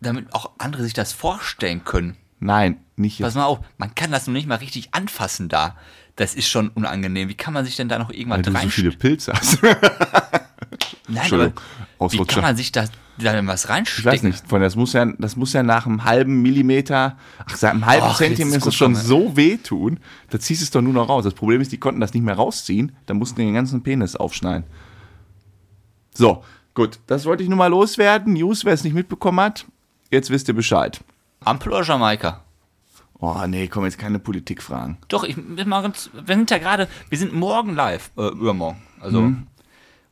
damit auch andere sich das vorstellen können. Nein, nicht Pass jetzt. mal auf, man kann das noch nicht mal richtig anfassen da. Das ist schon unangenehm. Wie kann man sich denn da noch irgendwas Weil du so viele? Pilze hast. Nein, aber wie kann man sich da, da was Ich reinstecken? weiß nicht, von das muss ja, das muss ja nach einem halben Millimeter, ach, seit einem halben Och, Zentimeter muss gut schon so wehtun, da ziehst du es doch nur noch raus. Das Problem ist, die konnten das nicht mehr rausziehen, da mussten die den ganzen Penis aufschneiden. So, gut, das wollte ich nur mal loswerden. News, wer es nicht mitbekommen hat, jetzt wisst ihr Bescheid. Ampel oder Jamaika? Oh nee, komm jetzt keine Politikfragen. Doch, ich wir sind ja gerade, wir sind morgen live, äh, übermorgen. Also, Mhm.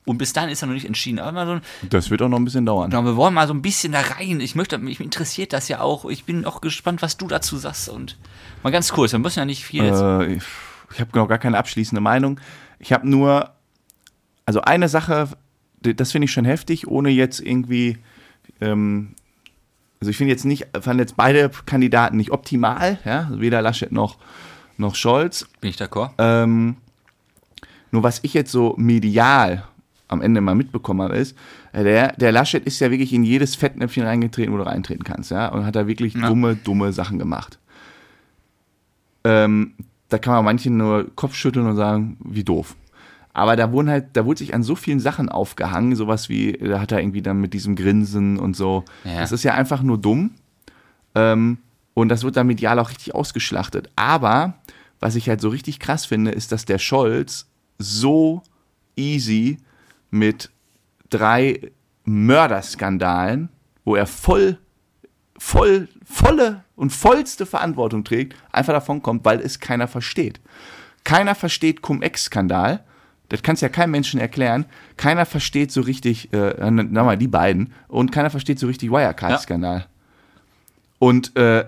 und bis dahin ist ja noch nicht entschieden. Aber so, ein- Das wird auch noch ein bisschen dauern. genau, wir wollen mal so ein bisschen da rein. Ich möchte, mich interessiert das ja auch. Ich bin auch gespannt, was du dazu sagst. Und mal ganz kurz, wir müssen ja nicht viel jetzt. Äh, ich ich habe noch gar keine abschließende Meinung. Ich habe nur, also eine Sache, das finde ich schon heftig, ohne jetzt irgendwie, ähm, also ich finde jetzt nicht, fand jetzt beide Kandidaten nicht optimal, ja, weder Laschet noch, noch Scholz. Bin ich d'accord? Ähm, nur was ich jetzt so medial am Ende mal mitbekommen habe, ist, äh, der, der Laschet ist ja wirklich in jedes Fettnäpfchen reingetreten, wo du reintreten kannst, ja, und hat da wirklich Ja. dumme, dumme Sachen gemacht. Ähm, da kann man manchen nur Kopfschütteln und sagen, wie doof. Aber da wurden halt, da wurde sich an so vielen Sachen aufgehangen, sowas wie, da hat er irgendwie dann mit diesem Grinsen und so. Ja. Das ist ja einfach nur dumm. Ähm, und das wird dann medial auch richtig ausgeschlachtet. Aber was ich halt so richtig krass finde, ist, dass der Scholz so easy mit drei Mörderskandalen, wo er voll, voll, volle und vollste Verantwortung trägt, einfach davon kommt, weil es keiner versteht. Keiner versteht Cum-Ex-Skandal. Das kannst ja keinem Menschen erklären. Keiner versteht so richtig, äh, na mal die beiden, und keiner versteht so richtig Wirecard-Skandal. Und, äh,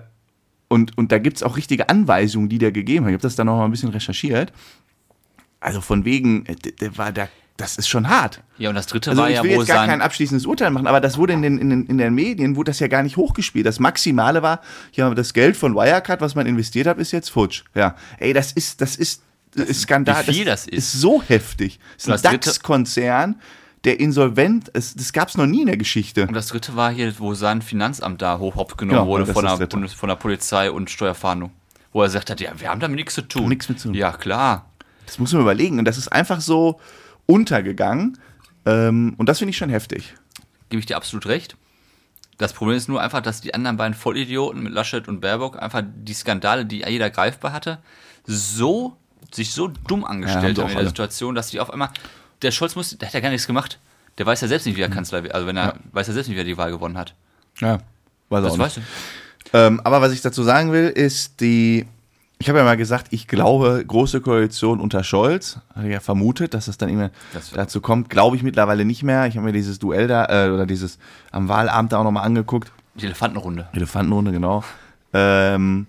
und, und da gibt es auch richtige Anweisungen, die der gegeben hat. Ich habe das dann noch mal ein bisschen recherchiert. Also von wegen, äh, der, war da, das ist schon hart. Ja, und das dritte Also war ich ja will wohl jetzt gar kein abschließendes Urteil machen, aber das wurde in den, in den, in den Medien, wurde das ja gar nicht hochgespielt. Das Maximale war, ja, das Geld von Wirecard, was man investiert hat, ist jetzt futsch. Ja, ey, das ist, das ist, ist Skandal. wie viel das ist. ist so heftig. Das ist ein das DAX-Konzern, der insolvent ist. Das gab es noch nie in der Geschichte. Und das dritte war hier, wo sein Finanzamt da hochhopp genommen Ja, wurde das von der, das. Bundes- von der Polizei und Steuerfahndung. Wo er gesagt hat, ja, wir haben damit nichts zu tun. Nichts mit zu tun. Ja, klar. Das muss man überlegen. Und das ist einfach so untergegangen. Ähm, und das finde ich schon heftig. Gebe ich dir absolut recht. Das Problem ist nur einfach, dass die anderen beiden Vollidioten mit Laschet und Baerbock einfach die Skandale, die jeder greifbar hatte, so sich so dumm angestellt Ja, haben in der. Situation, dass die auf einmal. Der Scholz muss, der hat ja gar nichts gemacht. Der weiß ja selbst nicht, wie er Kanzler wird. Also wenn er Ja. weiß ja selbst nicht, wer die Wahl gewonnen hat. Ja, weiß Das auch weißt nicht. du. Ähm, aber was ich dazu sagen will, ist die. Ich habe ja mal gesagt, ich glaube, große Koalition unter Scholz. Hatte ja vermutet, dass es dann Das- dazu kommt. Glaube ich mittlerweile nicht mehr. Ich habe mir dieses Duell da, äh, oder dieses am Wahlabend da auch nochmal angeguckt. Die Elefantenrunde. Elefantenrunde, genau. Ähm,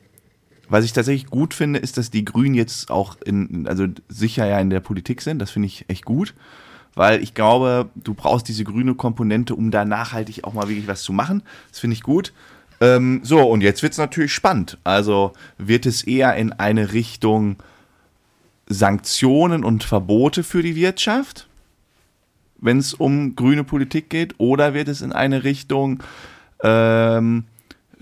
was ich tatsächlich gut finde, ist, dass die Grünen jetzt auch in, also sicher ja in der Politik sind. Das finde ich echt gut. Weil ich glaube, du brauchst diese grüne Komponente, um da nachhaltig auch mal wirklich was zu machen. Das finde ich gut. Ähm, so, und jetzt wird es natürlich spannend. Also wird es eher in eine Richtung Sanktionen und Verbote für die Wirtschaft, wenn es um grüne Politik geht, oder wird es in eine Richtung ähm, äh,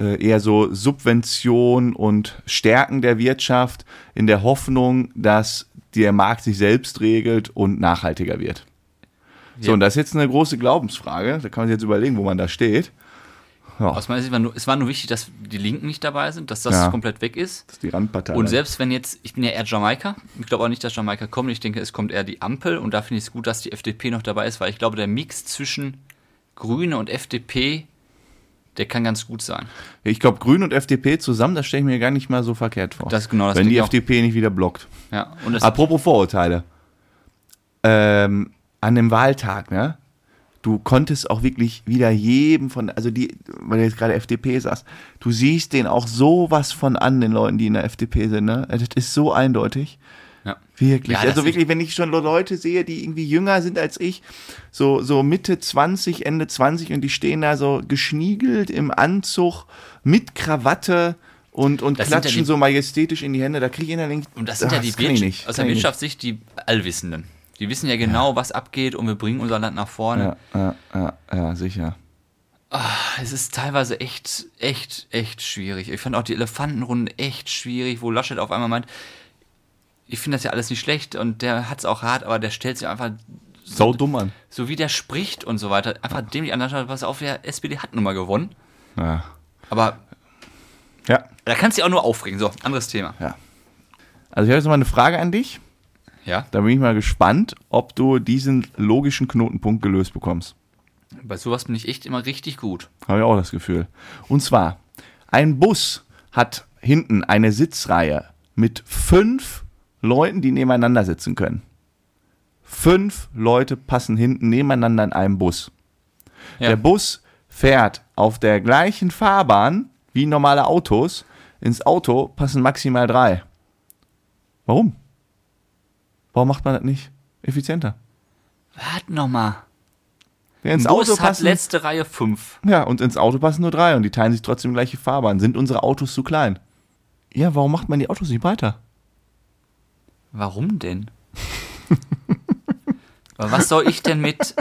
eher so Subvention und Stärken der Wirtschaft in der Hoffnung, dass der Markt sich selbst regelt und nachhaltiger wird. So, Ja. und das ist jetzt eine große Glaubensfrage. Da kann man sich jetzt überlegen, wo man da steht. Ja, Aus meiner Sicht war nur, es war nur wichtig, dass die Linken nicht dabei sind, dass das Ja. komplett weg ist. das ist die Randpartei. Und selbst wenn jetzt, ich bin ja eher Jamaika, ich glaube auch nicht, dass Jamaika kommt, ich denke, es kommt eher die Ampel und da finde ich es gut, dass die FDP noch dabei ist, weil ich glaube, der Mix zwischen Grüne und FDP, der kann ganz gut sein. ich glaube, Grün und FDP zusammen, das stelle ich mir gar nicht mal so verkehrt vor. Das- genau, das wenn die. FDP nicht wieder blockt. Ja, Apropos Vorurteile. Ähm, an dem Wahltag, ne? Du konntest auch wirklich wieder jedem von, also die, weil du jetzt gerade FDP sagst, du siehst den auch sowas von an, den Leuten, die in der FDP sind, ne? Das ist so eindeutig. Ja. Wirklich. Ja, also wirklich, wenn ich schon Leute sehe, die irgendwie jünger sind als ich, so, so Mitte 20, Ende 20 und die stehen da so geschniegelt im Anzug mit Krawatte und, und Das sind ja klatschen die- so majestätisch in die Hände, da kriege ich innerlich. Und das sind Ah, ja die Wirtschaft, nicht, aus der. Wirtschaftssicht die Allwissenden. Die wissen ja genau, was abgeht und wir bringen unser Land nach vorne. Ja, ja, ja, ja, sicher. Es ist teilweise echt, echt, echt schwierig. Ich fand auch die Elefantenrunde echt schwierig, wo Laschet auf einmal meint, ich finde das ja alles nicht schlecht und der hat es auch hart, aber der stellt sich einfach Sau dumm an. so wie der spricht und so weiter, einfach dem die anderen was auf der SPD hat nun mal gewonnen. Ja. Aber Ja. da kannst du dich auch nur aufregen. So, anderes Thema. ja. Also ich habe jetzt mal eine Frage an dich. Ja, Da bin ich mal gespannt, ob du diesen logischen Knotenpunkt gelöst bekommst. bei sowas bin ich echt immer richtig gut. Habe ich auch das Gefühl. Und zwar, ein Bus hat hinten eine Sitzreihe mit fünf Leuten, die nebeneinander sitzen können. Fünf Leute passen hinten nebeneinander in einem Bus. Ja. Der Bus fährt auf der gleichen Fahrbahn wie normale Autos. Ins Auto passen maximal drei. Warum? Warum macht man das nicht effizienter? Warte nochmal. Ja, ins Bus Auto hat passen, letzte Reihe 5. ja, und ins Auto passen nur drei und die teilen sich trotzdem gleiche Fahrbahn. Sind unsere Autos zu klein? Ja, warum macht man die Autos nicht breiter? Warum denn? Was soll ich denn mit.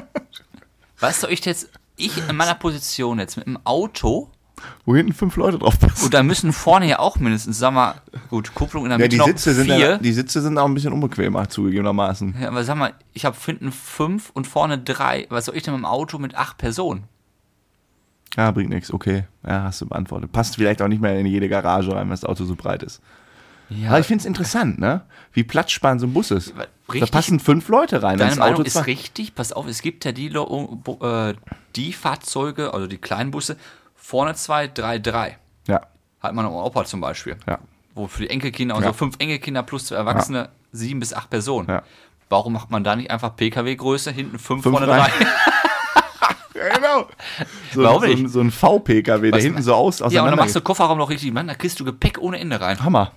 Was soll ich jetzt. Ich in meiner Position jetzt mit dem Auto. Wo hinten fünf Leute drauf passen. Und da müssen vorne ja auch mindestens, sag mal, gut, Kupplung in der Ja, Mitte die noch Sitze, sind vier. ja, die Sitze sind auch ein bisschen unbequemer, zugegebenermaßen. ja, aber sag mal, ich habe hinten fünf und vorne drei. Was soll ich denn mit dem Auto mit acht Personen? Ja, bringt nichts. Okay, ja, hast du beantwortet. Passt vielleicht auch nicht mehr in jede Garage rein, wenn das Auto so breit ist. Ja, Aber ich finde es interessant, ne? Wie platzsparend so ein Bus ist. Richtig. Da passen fünf Leute rein. Deine Meinung Auto ist richtig. Pass auf, es gibt ja die, äh, die Fahrzeuge, also die kleinen Busse, vorne zwei, drei, drei. Ja, Hat man im Opa zum Beispiel. ja, Wo für die Enkelkinder, also Ja. fünf Enkelkinder plus zwei Erwachsene, sieben bis acht Personen. ja. Warum macht man da nicht einfach PKW-Größe, hinten fünf, Fünf vorne rein. drei? Ja, genau. So, Warum so, ein, nicht? so ein V-PKW, der hinten so aus ja, und dann machst du Kofferraum noch richtig, Mann, da kriegst du Gepäck ohne Ende rein. Hammer.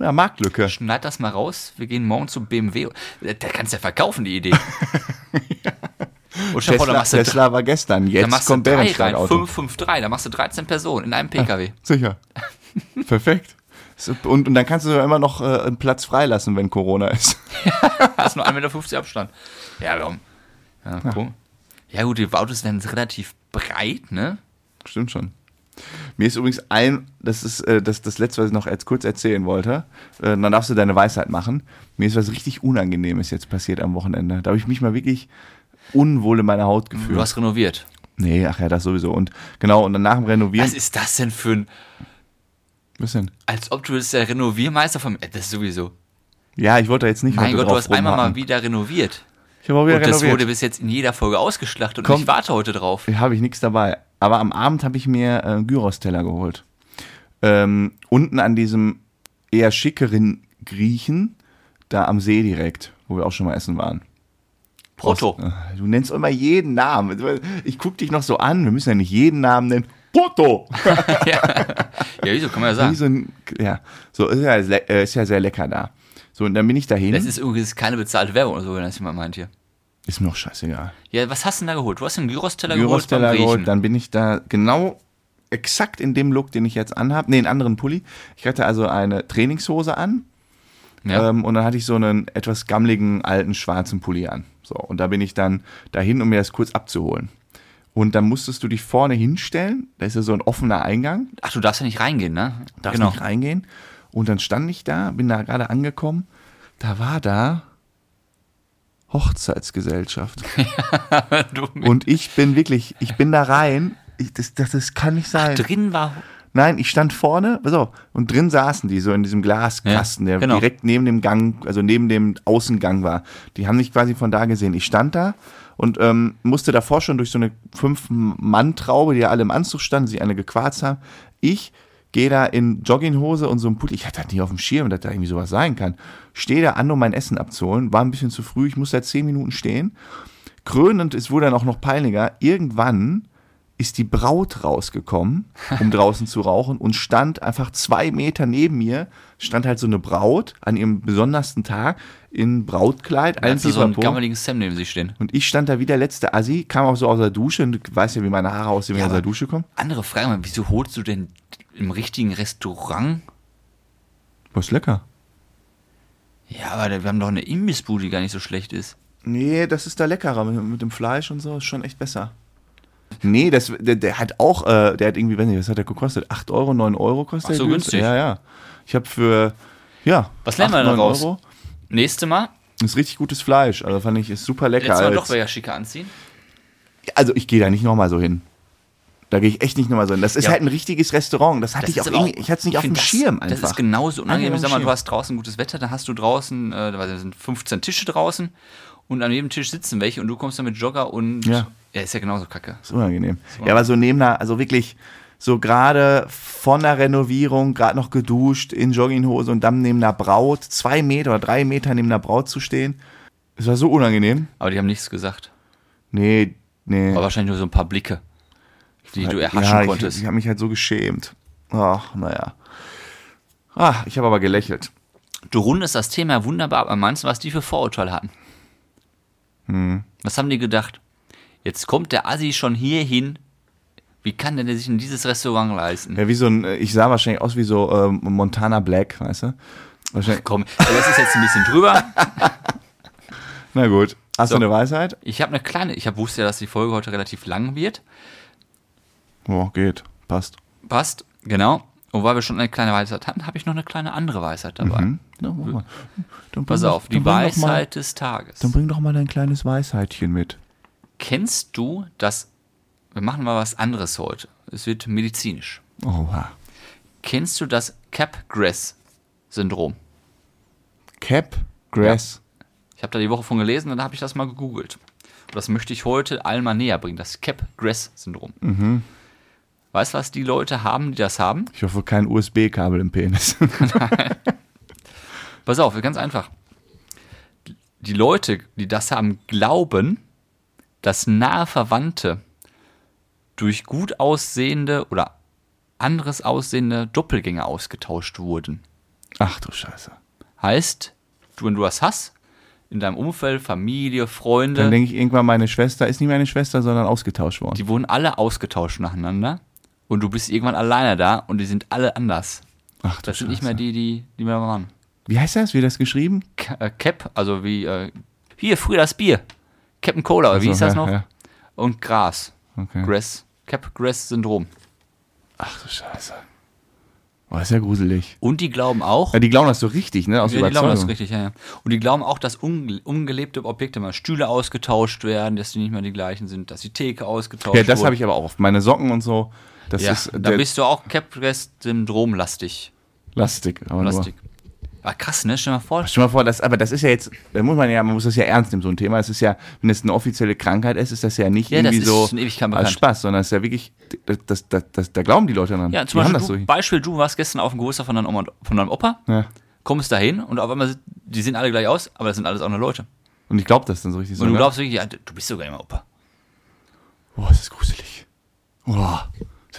Ja, Marktlücke. Schneid das mal raus, wir gehen morgen zum BMW. Da da kannst du ja verkaufen, die Idee. Und stell dir vor, Tesla, machst du, Tesla war gestern, da jetzt du kommt drei rein, Bärenstein-Auto. 5, 5, 3, da machst du 13 Personen in einem PKW. Sicher. Perfekt. Und, und dann kannst du immer noch äh, einen Platz freilassen, wenn Corona ist. Hast nur 1,50 Meter Abstand. Ja, warum? Ja, cool. ja gut, die Autos werden relativ breit, ne? Stimmt schon. Mir ist übrigens ein, das ist äh, das, das letzte, was ich noch als kurz erzählen wollte. Äh, dann darfst du deine Weisheit machen. Mir ist was richtig Unangenehmes jetzt passiert am Wochenende. Da habe ich mich mal wirklich unwohl in meiner Haut gefühlt. Du hast renoviert. Nee, ach ja, das sowieso. Und genau, und dann nach dem Renovieren. Was ist das denn für ein. Was denn? Als ob du das der Renoviermeister vom. Das ist sowieso. Ja, ich wollte jetzt nicht Mein Gott, du hast einmal mal wieder renoviert. Ich habe auch wieder Und das renoviert. wurde bis jetzt in jeder Folge ausgeschlachtet und Komm. ich warte heute drauf. habe ich nichts dabei. Aber am Abend habe ich mir äh, Gyros-Teller geholt. Ähm, unten an diesem eher schickeren Griechen, da am See direkt, wo wir auch schon mal essen waren. Proto. Äh, Du nennst immer jeden Namen. Ich guck dich noch so an, wir müssen ja nicht jeden Namen nennen. Proto! ja. ja, wieso kann man ja Wie sagen. so ein, ja, so ist ja, äh, ist ja sehr lecker da. So, und dann bin ich dahin. Das ist übrigens keine bezahlte Werbung oder so, wenn das jemand meint hier. Ist mir auch scheißegal. Ja, was hast du denn da geholt? Du hast einen Gyros-Teller Gyros-Teller geholt beim geholt, dann bin ich da genau exakt in dem Look, den ich jetzt anhab. Nee, einen anderen Pulli. Ich hatte also eine Trainingshose an Ja. ähm, und dann hatte ich so einen etwas gammeligen alten schwarzen Pulli an. So, und da bin ich dann dahin, um mir das kurz abzuholen. Und dann musstest du dich vorne hinstellen. Da ist ja so ein offener Eingang. Ach, du darfst ja nicht reingehen, ne? Darfst nicht reingehen. Und dann stand ich da, bin da gerade angekommen. Da war da Hochzeitsgesellschaft. Und ich bin wirklich, ich bin da rein. Ich, das, das, das kann nicht sein. drin war. Nein, ich stand vorne, auf, und drin saßen die so in diesem Glaskasten, Ja, der genau. direkt neben dem Gang, also neben dem Außengang war. Die haben mich quasi von da gesehen. Ich stand da und ähm, musste davor schon durch so eine Fünf-Mann-Traube, die ja alle im Anzug standen, sich alle gequarzt haben. Ich gehe da in Jogginghose und so ein Pulli. Ich hatte das nicht auf dem Schirm, dass da irgendwie sowas sein kann. Stehe da an, um mein Essen abzuholen. War ein bisschen zu früh. Ich musste da zehn Minuten stehen. Krönend, es wurde dann auch noch peinlicher. Irgendwann ist die Braut rausgekommen, um draußen zu rauchen und stand einfach zwei Meter neben mir, stand halt so eine Braut an ihrem besondersten Tag in Brautkleid, Als so einen gammeligen Sam neben sich stehen. und ich stand da wie der letzte Assi, kam auch so aus der Dusche und du weißt ja, wie meine Haare aussehen, wenn ich Ja, aus der Dusche komme. Andere Frage wieso holst du denn im richtigen Restaurant? Was lecker. Ja, aber wir haben doch eine Imbissbude, die gar nicht so schlecht ist. Nee, das ist da leckerer mit, mit dem Fleisch und so, ist schon echt besser. Nee, das, der, der hat auch, äh, der hat irgendwie, weiß nicht, was hat der gekostet? 8 Euro, 9 Euro kostet Ach so, der günstig. Ja, ja. Ich habe für, ja, Was lernen wir 8, da 9 raus? Euro. Nächste Mal, Ist richtig gutes Fleisch, also fand ich, ist super lecker. letztes Mal doch wieder schicker anziehen. also ich gehe da nicht nochmal so hin. Da gehe ich echt nicht nochmal so hin. Das ist Ja. halt ein richtiges Restaurant. Das hatte Das ich auch irgendwie, ich hatte es nicht auf dem das, Schirm einfach. Das ist genauso unangenehm. Sag mal, du hast draußen gutes Wetter, da hast du draußen, äh, da sind 15 Tische draußen und an jedem Tisch sitzen welche und du kommst dann mit Jogger und Ja. ja ist ja genauso kacke. Das ist unangenehm. Ja, aber so neben einer, also wirklich so gerade von der Renovierung, gerade noch geduscht, in Jogginghose und dann neben einer Braut, zwei Meter oder drei Meter neben einer Braut zu stehen. Es war so unangenehm. Aber die haben nichts gesagt. Nee, nee. Aber wahrscheinlich nur so ein paar Blicke, die du erhaschen ja, konntest. Ich, ich habe mich halt so geschämt. Ach, naja. Ah, ich habe aber gelächelt. Du rundest das Thema wunderbar ab. Aber meinst du, was die für Vorurteile hatten? Hm. Was haben die gedacht? Jetzt kommt der Assi schon hier hin. Wie kann denn der sich in dieses Restaurant leisten? Ja, wie so ein, ich sah wahrscheinlich aus wie so ähm, Montana Black, weißt du? Wahrscheinlich, Komm, das ist jetzt ein bisschen drüber. na gut. Hast So. du eine Weisheit? Ich habe eine kleine, ich hab, wusste ja, dass die Folge heute relativ lang wird. Oh, geht. Passt. Passt, genau. Und weil wir schon eine kleine Weisheit hatten, habe ich noch eine kleine andere Weisheit dabei. Mhm. Dann Pass doch- auf, die doch mal- Weisheit des Tages. Dann bring doch mal dein kleines Weisheitchen mit. Kennst du das? Wir machen mal was anderes heute. Es wird medizinisch. Oha. Kennst du das Capgras-Syndrom? Cap, Grass. Ich habe da die Woche von gelesen und dann habe ich das mal gegoogelt. Und das möchte ich heute allen mal näher bringen, das Capgras-Syndrom. Mhm. Weißt du, was die Leute haben, die das haben? Ich hoffe, kein USB-Kabel im Penis. Pass auf, ganz einfach. Die Leute, die das haben, glauben, dass nahe Verwandte durch gut aussehende oder anderes aussehende Doppelgänger ausgetauscht wurden. Ach du Scheiße. Heißt, du, wenn du das hast, in deinem Umfeld, Familie, Freunde, Dann denke ich irgendwann, meine Schwester ist nicht meine Schwester, sondern ausgetauscht worden. die wurden alle ausgetauscht nacheinander und du bist irgendwann alleine da und die sind alle anders. Ach du Das sind nicht mehr die, die, die wir waren. Wie heißt das? Wie das geschrieben? K- äh, Cap, also wie, äh, hier, früher das Bier. Captain Cola, oder wie hieß so, das ja, noch? ja. Und Gras. Okay. Grass, Cap-Grass-Syndrom. Ach du Scheiße. Oh, das ist ja gruselig. Und die glauben auch, Ja, die glauben das so richtig, ne? Aus Ja, die glauben das richtig, ja, ja. Und die glauben auch, dass unge ungelebte Objekte mal Stühle ausgetauscht werden, dass die nicht mehr die gleichen sind, dass die Theke ausgetauscht Ja, das habe ich aber auch. Meine Socken und so. Das Ja, ist da bist du auch Caprest-Syndrom lastig. lastig. Aber nur. Lastig. Ah, krass, ne? Stell dir mal vor. Stell dir mal vor, das, aber das ist ja jetzt, da muss man ja, man muss das ja ernst nehmen, so ein Thema. Es ist ja, wenn es eine offizielle Krankheit ist, ist das ja nicht Ja, irgendwie so als. Spaß, sondern es ist ja wirklich, das, das, das, da glauben die Leute dran. Ja, die zum haben Beispiel, das du, so. Beispiel, du warst gestern auf dem Geburtstag von deinem, Oma, von deinem Opa, Ja. kommst dahin und auf einmal, die sehen alle gleich aus, aber das sind alles auch nur Leute. Und ich glaube das dann so richtig so. Und du ne? glaubst wirklich, ja, du bist sogar immer Opa. Boah, das ist gruselig. Boah,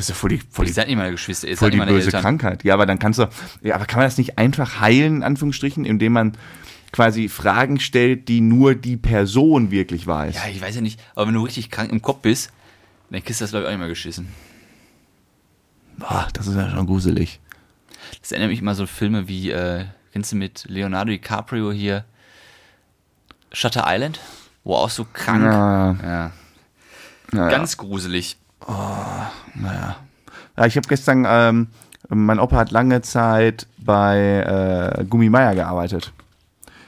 das ist ja voll die, voll die, nicht meine Geschwister, ihr voll die böse Eltern. Krankheit. Ja, aber dann kannst du, ja, aber kann man das nicht einfach heilen, in Anführungsstrichen, indem man quasi Fragen stellt, die nur die Person wirklich weiß? Ja, ich weiß ja nicht, aber wenn du richtig krank im Kopf bist, dann kriegst du das, glaube ich, auch nicht mehr geschissen. Boah, das ist ja schon gruselig. Das erinnert mich immer so Filme wie, äh, kennst du mit Leonardo DiCaprio hier Shutter Island? Wo auch so krank. Ja, Ja. ja, Ganz gruselig. Ja, ich habe gestern, ähm, mein Opa hat lange Zeit bei äh, Gummi Meier gearbeitet.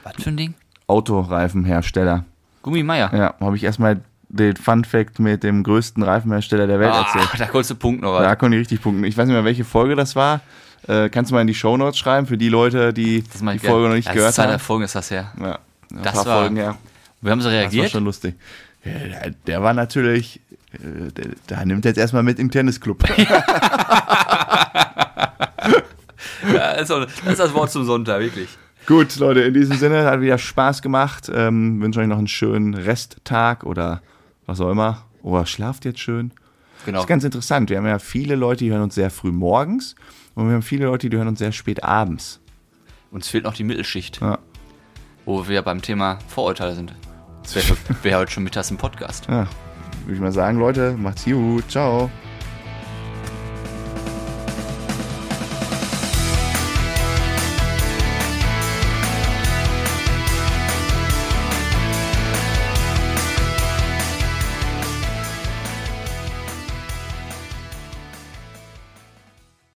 Was für ein Ding? Autoreifenhersteller. Gummi Meier. Ja, habe ich erstmal den Fun Fact mit dem größten Reifenhersteller der Welt erzählt. Ach, da konntest du Punkt noch Da konnte ich richtig punkten. Ich weiß nicht mehr, welche Folge das war. Äh, kannst du mal in die Shownotes schreiben für die Leute, die Das die. Folge noch nicht ja, gehört das haben? der Folge ist das her. Ja, ein Das paar war- Folgen, ja. Wir haben so Das war reagiert. schon lustig. Ja, der war natürlich, äh, der nimmt jetzt erstmal mit im Tennisclub. Ja, das, ist das Wort zum Sonntag, wirklich. Gut, Leute, in diesem Sinne hat wieder Spaß gemacht. Ähm, wünsche euch noch einen schönen Resttag oder was auch immer. Oder schlaft jetzt schön. Genau. Das ist ganz interessant. Wir haben ja viele Leute, die hören uns sehr früh morgens und wir haben viele Leute, die hören uns sehr spät abends. Uns fehlt noch die Mittelschicht, Ja, wo wir beim Thema Vorurteile sind. Das wäre wär heute schon mittags im Podcast. ja. Würde ich mal sagen, Leute, macht's gut. Ciao.